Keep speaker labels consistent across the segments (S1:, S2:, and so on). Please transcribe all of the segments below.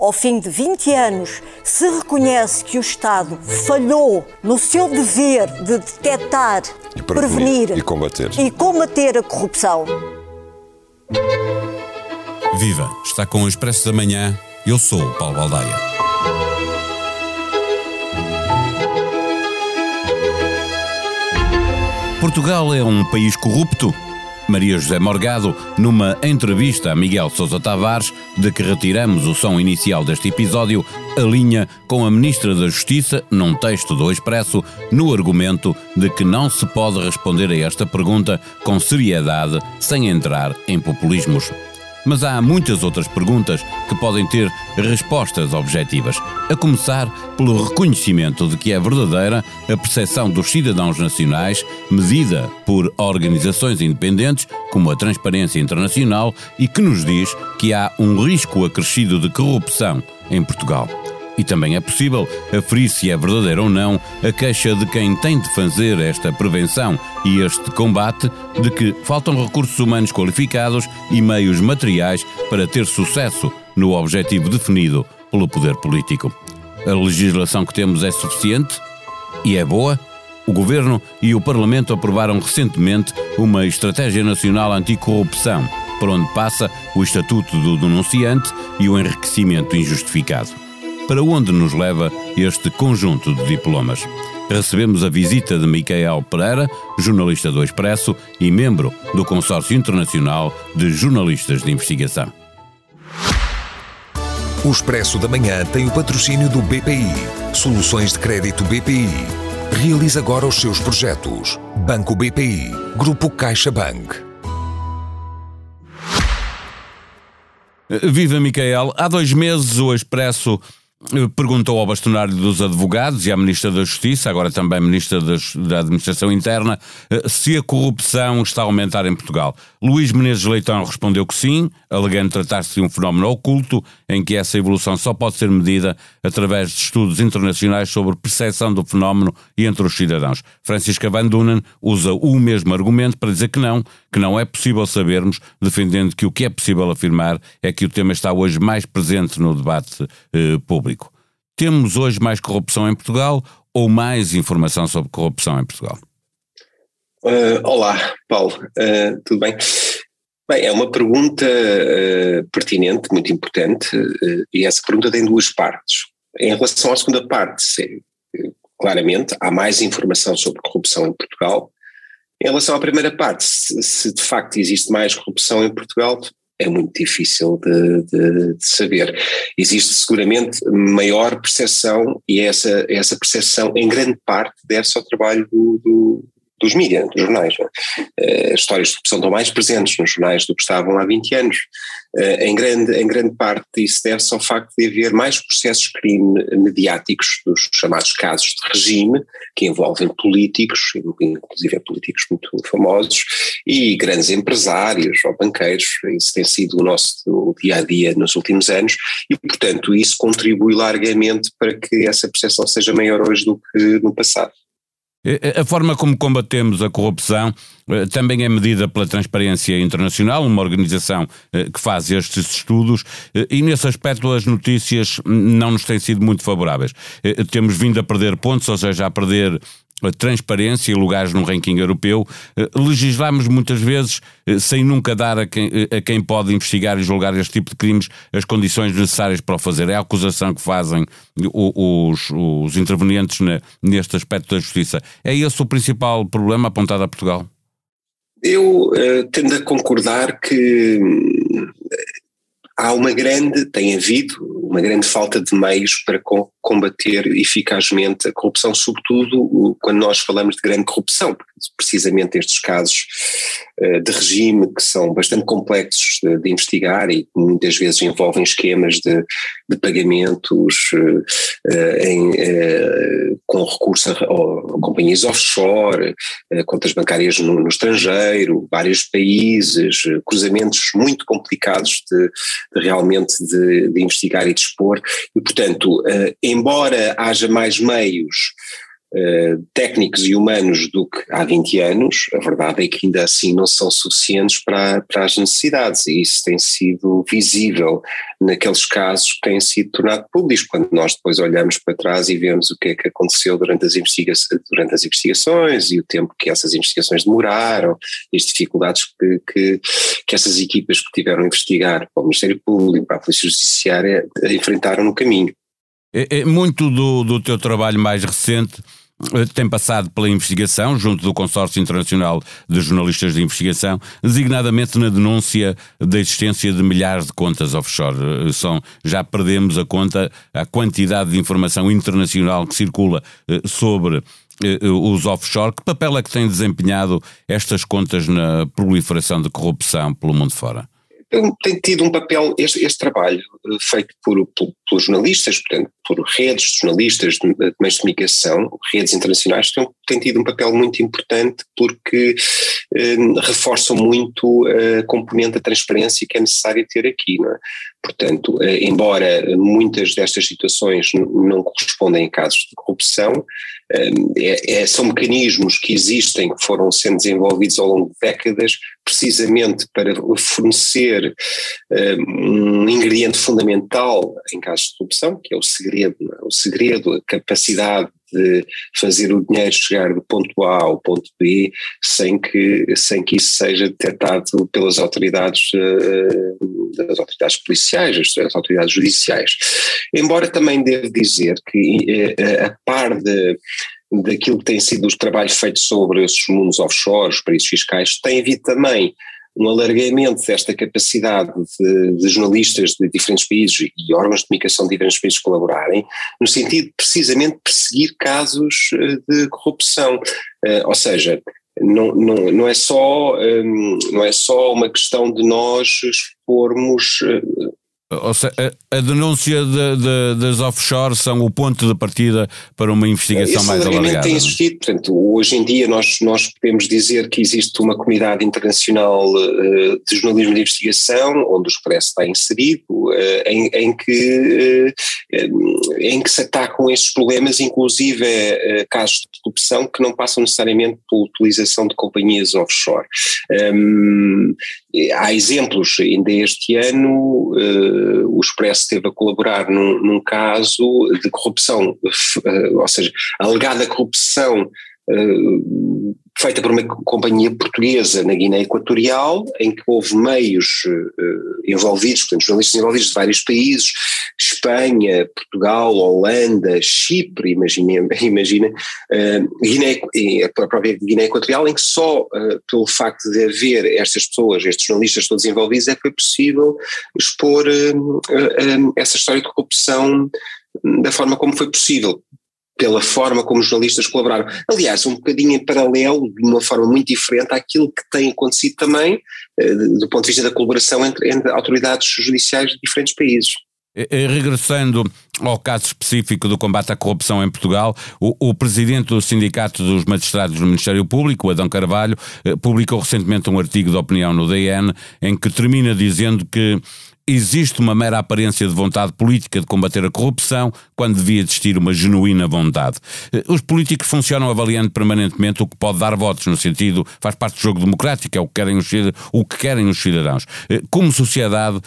S1: ao fim de 20 anos, se reconhece que o Estado falhou no seu dever de detectar,
S2: e prevenir, prevenir
S1: e combater. e combater a corrupção.
S3: Viva! Está com o Expresso da Manhã. Eu sou o Paulo Baldaia. Portugal é um país corrupto? Maria José Morgado, numa entrevista a Miguel Sousa Tavares, de que retiramos o som inicial deste episódio, alinha com a Ministra da Justiça, num texto do Expresso, no argumento de que não se pode responder a esta pergunta com seriedade sem entrar em populismos. Mas há muitas outras perguntas que podem ter respostas objetivas, a começar pelo reconhecimento de que é verdadeira a percepção dos cidadãos nacionais, medida por organizações independentes como a Transparência Internacional, e que nos diz que há um risco acrescido de corrupção em Portugal. E também é possível aferir se é verdadeira ou não a queixa de quem tem de fazer esta prevenção e este combate de que faltam recursos humanos qualificados e meios materiais para ter sucesso no objetivo definido pelo poder político. A legislação que temos é suficiente e é boa? O Governo e o Parlamento aprovaram recentemente uma Estratégia Nacional Anticorrupção, por onde passa o Estatuto do Denunciante e o enriquecimento injustificado para onde nos leva este conjunto de diplomas. Recebemos a visita de Micael Pereira, jornalista do Expresso e membro do Consórcio Internacional de Jornalistas de Investigação.
S4: O Expresso da Manhã tem o patrocínio do BPI. Soluções de crédito BPI. Realize agora os seus projetos. Banco BPI. Grupo CaixaBank.
S3: Viva Micael. Há dois meses o Expresso perguntou ao bastonário dos advogados e à Ministra da Justiça, agora também Ministra da Administração Interna, eh, se a corrupção está a aumentar em Portugal. Luís Menezes Leitão respondeu que sim, alegando tratar-se de um fenómeno oculto, em que essa evolução só pode ser medida através de estudos internacionais sobre percepção do fenómeno e entre os cidadãos. Francisca Van Dunen usa o mesmo argumento para dizer que não, que não é possível sabermos, defendendo que o que é possível afirmar é que o tema está hoje mais presente no debate eh, público. Temos hoje mais corrupção em Portugal ou mais informação sobre corrupção em Portugal?
S5: Uh, olá, Paulo, uh, tudo bem? Bem, é uma pergunta uh, pertinente, muito importante, e essa pergunta tem duas partes. Em relação à segunda parte, claramente há mais informação sobre corrupção em Portugal. Em relação à primeira parte, se, se de facto existe mais corrupção em Portugal, é muito difícil de, de, de, saber. Existe seguramente maior percepção e essa, essa percepção, em grande parte, deve-se ao trabalho do, do, dos mídias, dos jornais. Uh, as histórias de corrupção estão mais presentes nos jornais do que estavam há 20 anos. Uh, em, grande, em grande parte isso deve-se ao facto de haver mais processos de crime mediáticos, dos chamados casos de regime, que envolvem políticos, inclusive políticos muito famosos, e grandes empresários ou banqueiros. Isso tem sido o nosso dia-a-dia -dia nos últimos anos e, portanto, isso contribui largamente para que essa percepção seja maior hoje do que no passado.
S3: A forma como combatemos a corrupção eh, também é medida pela Transparência Internacional, uma organização eh, que faz estes estudos, eh, e nesse aspecto as notícias não nos têm sido muito favoráveis. Temos vindo a perder pontos, ou seja, a perder transparência e lugares no ranking europeu. Eh, legislamos muitas vezes eh, sem nunca dar a quem, eh, a quem pode investigar e julgar este tipo de crimes as condições necessárias para o fazer. É a acusação que fazem os, os intervenientes neste aspecto da justiça. É esse o principal problema apontado a Portugal?
S5: Eu uh, tendo a concordar que há uma grande, tem havido uma grande falta de meios para combater eficazmente a corrupção, sobretudo quando nós falamos de grande corrupção, precisamente estes casos eh, de regime que são bastante complexos de, de investigar e muitas vezes envolvem esquemas de, de pagamentos uh, em, uh, com recurso a, a, companhias offshore, contas bancárias no, no, estrangeiro, vários países, cruzamentos muito complicados de, de realmente de, investigar e de expor. E portanto, embora haja mais meios uh, técnicos e humanos do que há 20 anos, a verdade é que ainda assim não são suficientes para, para as necessidades e isso tem sido visível naqueles casos que têm sido tornados públicos, quando nós depois olhamos para trás e vemos o que é que aconteceu durante as, investiga durante as investigações e o tempo que essas investigações demoraram as dificuldades que, que, que essas equipas que tiveram a investigar para o Ministério Público, para a Polícia Judiciária, enfrentaram no caminho.
S3: É, é muito do, do teu trabalho mais recente eh, tem passado pela investigação junto do Consórcio Internacional de Jornalistas de Investigação, designadamente na denúncia da existência de milhares de contas offshore. Eh, são, já perdemos a conta, a quantidade de informação internacional que circula eh, sobre os offshore. Que papel é que têm desempenhado estas contas na proliferação de corrupção pelo mundo fora?
S5: Tem tido um papel, este, este trabalho eh, feito por, por, por, jornalistas, portanto, por redes de jornalistas de, meios de comunicação, redes internacionais, tem, tem tido um papel muito importante porque eh, reforçam muito a componente da transparência que é necessário ter aqui, não é? Portanto, eh, embora muitas destas situações não correspondem a casos de corrupção, é, é, são mecanismos que existem, que foram sendo desenvolvidos ao longo de décadas, precisamente para fornecer eh, um ingrediente fundamental em casos de corrupção, que é o segredo, o segredo, a capacidade de fazer o dinheiro chegar do ponto A ao ponto B sem que, sem que isso seja detectado pelas autoridades, uh, das autoridades policiais, das autoridades judiciais. Embora também devo dizer que uh, a par de daquilo que tem sido os trabalhos feitos sobre esses mundos offshore, os paraísos fiscais, tem havido também um alargamento desta capacidade de, de, jornalistas de diferentes países e órgãos de comunicação de diferentes países colaborarem, no sentido de precisamente perseguir casos eh, de corrupção. Uh, ou seja, não, não, não, é só, um, não é só uma questão de nós expormos uh,
S3: ou seja, a, a denúncia de, de, das offshore são o ponto de partida para uma investigação
S5: Esse
S3: mais alargada.
S5: tem é? existido, portanto, hoje em dia nós, nós podemos dizer que existe uma comunidade internacional uh, de jornalismo de investigação, onde o Expresso está inserido, uh, em, em, que, uh, em que se atacam estes problemas, inclusive casos de corrupção que não passam necessariamente pela utilização de companhias offshore. Um, há exemplos, ainda este ano uh, o Expresso esteve a colaborar num, num caso de corrupção, uh, ou seja, alegada corrupção uh, feita por uma companhia portuguesa na Guiné Equatorial, em que houve meios envolvidos, portanto, jornalistas envolvidos de vários países, Espanha, Portugal, Holanda, Chipre, imagina, imagina uh, Guiné, a própria Guiné Equatorial, em que só uh, pelo facto de haver estas pessoas, estes jornalistas todos envolvidos, é que foi possível expor essa história de corrupção da forma como foi possível pela forma como os jornalistas colaboraram. Aliás, um bocadinho em paralelo, de uma forma muito diferente àquilo que tem acontecido também, eh, do ponto de vista da colaboração entre, entre autoridades judiciais de diferentes países.
S3: Regressando ao caso específico do combate à corrupção em Portugal, o, o, presidente do Sindicato dos Magistrados do Ministério Público, Adão Carvalho, eh, publicou recentemente um artigo de opinião no DN em que termina dizendo que existe uma mera aparência de vontade política de combater a corrupção quando devia existir uma genuína vontade. Eh, os políticos funcionam avaliando permanentemente o que pode dar votos, no sentido, faz parte do jogo democrático, é o que querem os, o que querem os cidadãos. Eh, como sociedade,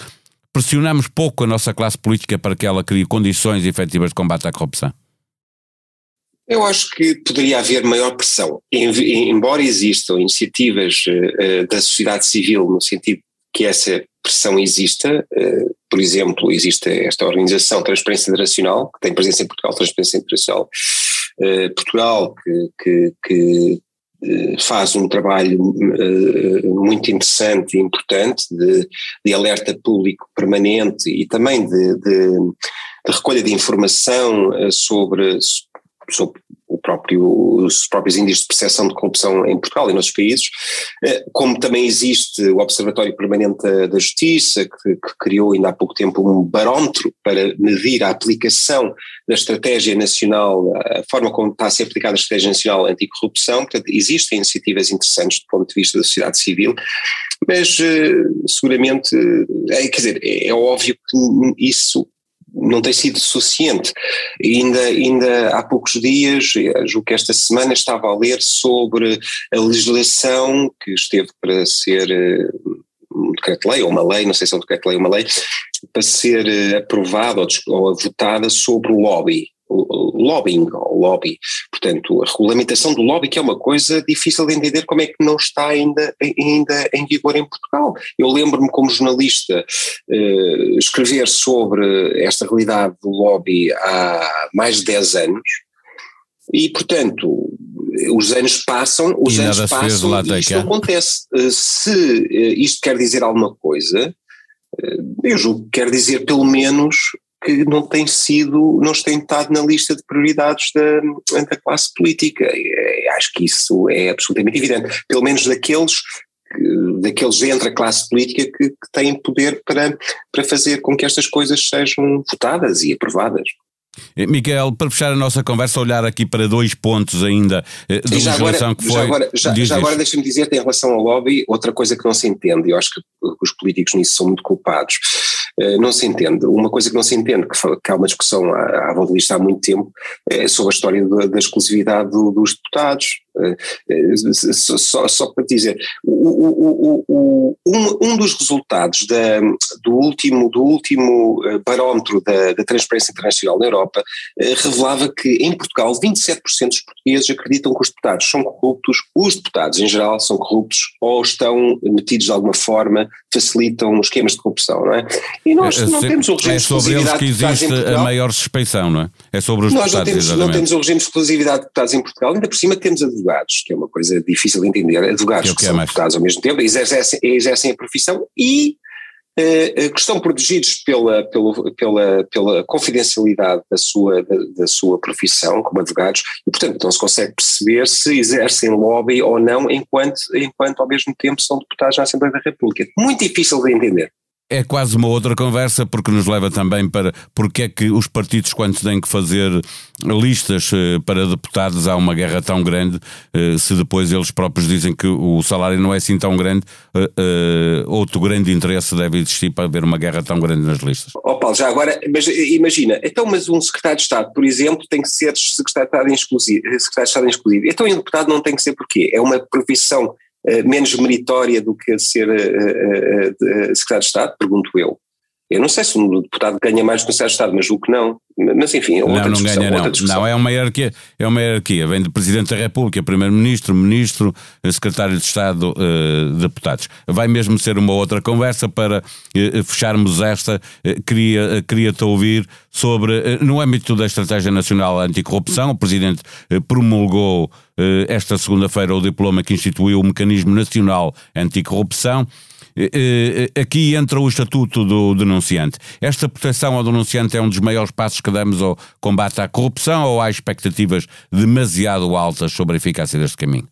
S3: pressionamos pouco a nossa classe política para que ela crie condições efetivas de combate à corrupção?
S5: Eu acho que poderia haver maior pressão. Embora existam iniciativas uh, da sociedade civil no sentido que essa pressão exista, uh, por exemplo, existe esta organização Transparência Internacional, que tem presença em Portugal, Transparência Internacional uh, Portugal, que, que, que faz um trabalho muito interessante e importante de, de, alerta público permanente e também de, de, de recolha de informação sobre, sobre o próprio, os próprios índices de percepção de corrupção em Portugal e nos países, eh, como também existe o Observatório Permanente da Justiça, que, que, criou ainda há pouco tempo um barómetro para medir a aplicação da estratégia nacional, a forma como está a ser aplicada a estratégia nacional anticorrupção, portanto existem iniciativas interessantes do ponto de vista da sociedade civil, mas eh, seguramente, é, quer dizer, é, é óbvio que isso não tem sido suficiente. ainda, ainda há poucos dias, julgo que esta semana estava a ler sobre a legislação que esteve para ser eh, um decreto-lei ou uma lei, não sei se é um decreto-lei ou uma lei, para ser eh, aprovada ou, ou votada sobre o lobby lobbying, ou lobby, portanto, a regulamentação do lobby, que é uma coisa difícil de entender como é que não está ainda, ainda em vigor em Portugal. Eu lembro-me como jornalista eh, escrever sobre esta realidade do lobby há mais de 10 anos, e portanto, os anos passam, os anos passam e isto acontece. Eh, se eh, isto quer dizer alguma coisa, eu julgo que quer dizer pelo menos que não tem sido, não tem estado na lista de prioridades da, da classe política. E, acho que isso é absolutamente evidente, pelo menos daqueles daqueles entre a classe política que, que têm poder para, para fazer com que estas coisas sejam votadas e aprovadas.
S3: Eh, Miguel, para fechar a nossa conversa, olhar aqui para dois pontos ainda eh, de legislação que foi.
S5: Já agora, já, já agora deixa-me dizer, em relação ao lobby, outra coisa que não se entende, e eu acho que os políticos nisso são muito culpados, eh, não se entende. Uma coisa que não se entende, que, que há uma discussão à, à volta disto há muito tempo, é sobre a história da, da exclusividade do, dos deputados. Só, só, para dizer, o, o, o, um, um, dos resultados da, do último, do último barómetro da, da Transparência Internacional na Europa eh, revelava que em Portugal 27% dos portugueses acreditam que os deputados são corruptos, os deputados em geral são corruptos ou estão metidos de alguma forma, facilitam esquemas de corrupção, não é?
S3: E nós é, não temos o regime é sobre eles que existe a maior suspeição, não é? É sobre os
S5: nós
S3: deputados,
S5: Nós não temos o regime de exclusividade de deputados em Portugal, ainda por cima temos advogados, que é uma coisa difícil de entender, advogados que, é que, que são deputados ao mesmo tempo, exercem, exercem a profissão e eh, que estão protegidos pela, pela, pela, pela confidencialidade da sua, da, da, sua profissão como advogados e, portanto, não se consegue perceber se exercem lobby ou não enquanto, enquanto ao mesmo tempo são deputados na Assembleia da República. Muito difícil de entender
S3: é quase uma outra conversa porque nos leva também para porque é que os partidos quando têm que fazer listas eh, para deputados há uma guerra tão grande eh, se depois eles próprios dizem que o salário não é assim tão grande eh, outro grande interesse deve existir para haver uma guerra tão grande nas listas.
S5: Ó oh Paulo, já agora, mas imagina, então mas um secretário de Estado, por exemplo, tem que ser secretário de Estado em exclusivo, secretário de Estado em exclusivo. Então um deputado não tem que ser porquê? É uma profissão menos meritória do que ser uh, uh, secretário de Estado, pergunto eu. Eu não sei se um deputado ganha mais do que um secretário de Estado, mas o que não. Mas enfim, é outra
S3: não, não ganha, não. Não, é uma hierarquia, é uma hierarquia. Vem do Presidente da República, Primeiro-Ministro, Ministro, Secretário de Estado, uh, deputados. Vai mesmo ser uma outra conversa para uh, fecharmos esta. Queria, queria-te ouvir sobre, no âmbito da Estratégia Nacional Anticorrupção, o Presidente promulgou esta segunda-feira o diploma que instituiu o Mecanismo Nacional Anticorrupção. Eh, eh, aqui entra o Estatuto do Denunciante. Esta proteção ao denunciante é um dos maiores passos que damos ao combate à corrupção ou há expectativas demasiado altas sobre a eficácia deste caminho?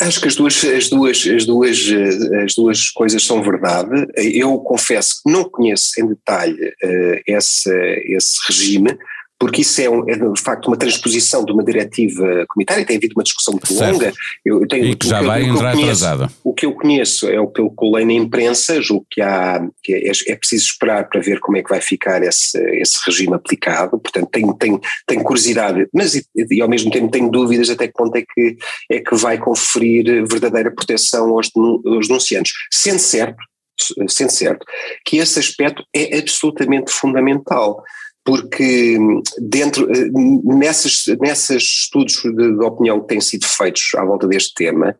S5: Acho que as duas, as duas, as duas, eh, as duas coisas são verdade. Eu confesso que não conheço em detalhe uh, esse, esse regime, porque isso é, é, de facto uma transposição de uma diretiva comunitária, tem havido uma discussão muito certo. longa.
S3: Eu, tenho, e que já vai entrar atrasada.
S5: O que eu conheço é o que eu colei na imprensa, julgo que, há, que é, é, preciso esperar para ver como é que vai ficar esse, esse regime aplicado, portanto tenho, tenho, tenho curiosidade, mas e, e, ao mesmo tempo tenho dúvidas até que ponto é que, é que vai conferir verdadeira proteção aos, aos denunciantes, sendo certo, sendo certo que esse aspecto é absolutamente fundamental porque dentro, eh, nessas, nesses estudos de, de, opinião que têm sido feitos à volta deste tema,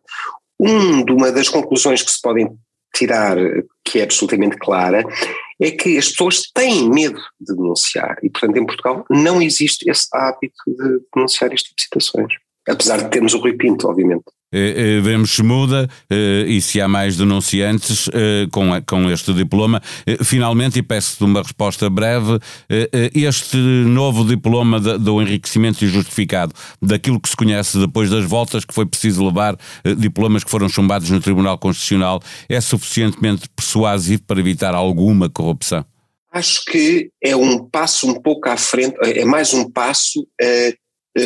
S5: um, uma das conclusões que se podem tirar, que é absolutamente clara, é que as pessoas têm medo de denunciar e, portanto, em Portugal não existe esse hábito de denunciar este tipo de situações. Apesar de termos o Rui Pinto, obviamente.
S3: Eh, eh, vemos se muda eh, e se há mais denunciantes com, com este diploma. Finalmente, e peço-te uma resposta breve, este novo diploma do enriquecimento injustificado, daquilo que se conhece depois das voltas, que foi preciso levar diplomas que foram chumbados no Tribunal Constitucional, é suficientemente persuasivo para evitar alguma corrupção?
S5: Acho que é um passo um pouco à frente, é mais um passo eh,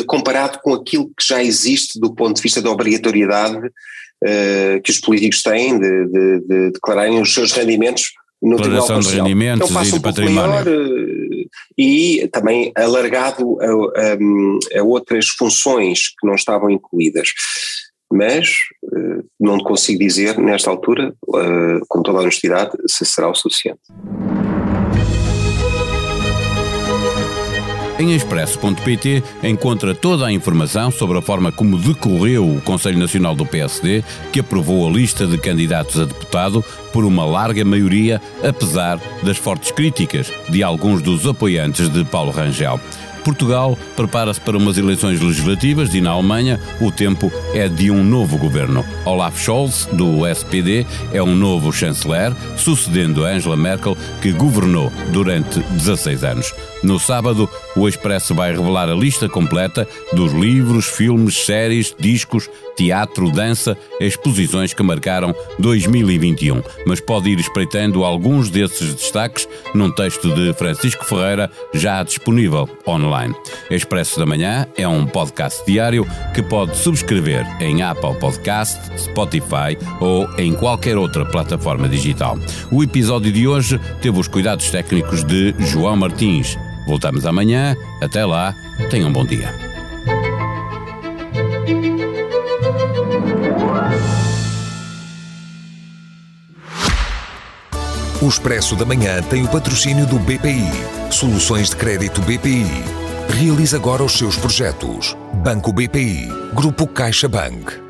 S5: comparado com aquilo que já existe do ponto de vista da obrigatoriedade uh, que os políticos têm de, de, de, declararem os seus rendimentos no
S3: Declaração de rendimentos então, e de um património. Maior,
S5: eh, e também alargado a, a, a, outras funções que não estavam incluídas. Mas eh, não consigo dizer, nesta altura, eh, com toda a honestidade, se será o suficiente.
S3: Em expresso.pt encontra toda a informação sobre a forma como decorreu o Conselho Nacional do PSD, que aprovou a lista de candidatos a deputado por uma larga maioria, apesar das fortes críticas de alguns dos apoiantes de Paulo Rangel. Portugal prepara-se para umas eleições legislativas e na Alemanha o tempo é de um novo governo. Olaf Scholz, do SPD, é um novo chanceler, sucedendo Angela Merkel, que governou durante 16 anos. No sábado, o Expresso vai revelar a lista completa dos livros, filmes, séries, discos, teatro, dança, exposições que marcaram 2021, mas pode ir espreitando alguns desses destaques num texto de Francisco Ferreira já disponível online. Expresso da Manhã é um podcast diário que pode subscrever em Apple Podcast, Spotify ou em qualquer outra plataforma digital. O episódio de hoje teve os cuidados técnicos de João Martins. Voltamos amanhã. Até lá. Tenham um bom dia.
S4: O Expresso da Manhã tem o patrocínio do BPI. Soluções de crédito BPI. Realize agora os seus projetos. Banco BPI. Grupo CaixaBank.